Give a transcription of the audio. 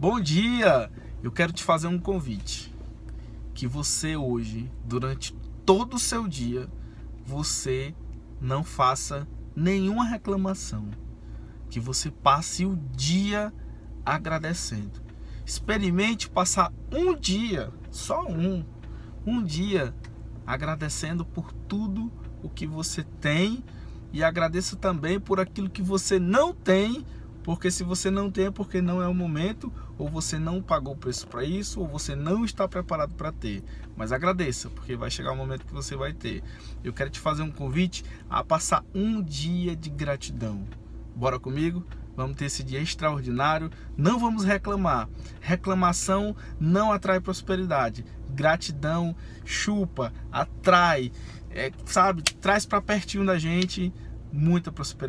Bom dia! Eu quero te fazer um convite. Que você hoje, durante todo o seu dia, você não faça nenhuma reclamação. Que você passe o dia agradecendo. Experimente passar um dia, só um, um dia agradecendo por tudo o que você tem e agradeça também por aquilo que você não tem porque se você não tem, é porque não é o momento, ou você não pagou o preço para isso, ou você não está preparado para ter. Mas agradeça, porque vai chegar o momento que você vai ter. Eu quero te fazer um convite a passar um dia de gratidão. Bora comigo? Vamos ter esse dia extraordinário. Não vamos reclamar. Reclamação não atrai prosperidade. Gratidão chupa, atrai, é, sabe, traz para pertinho da gente muita prosperidade.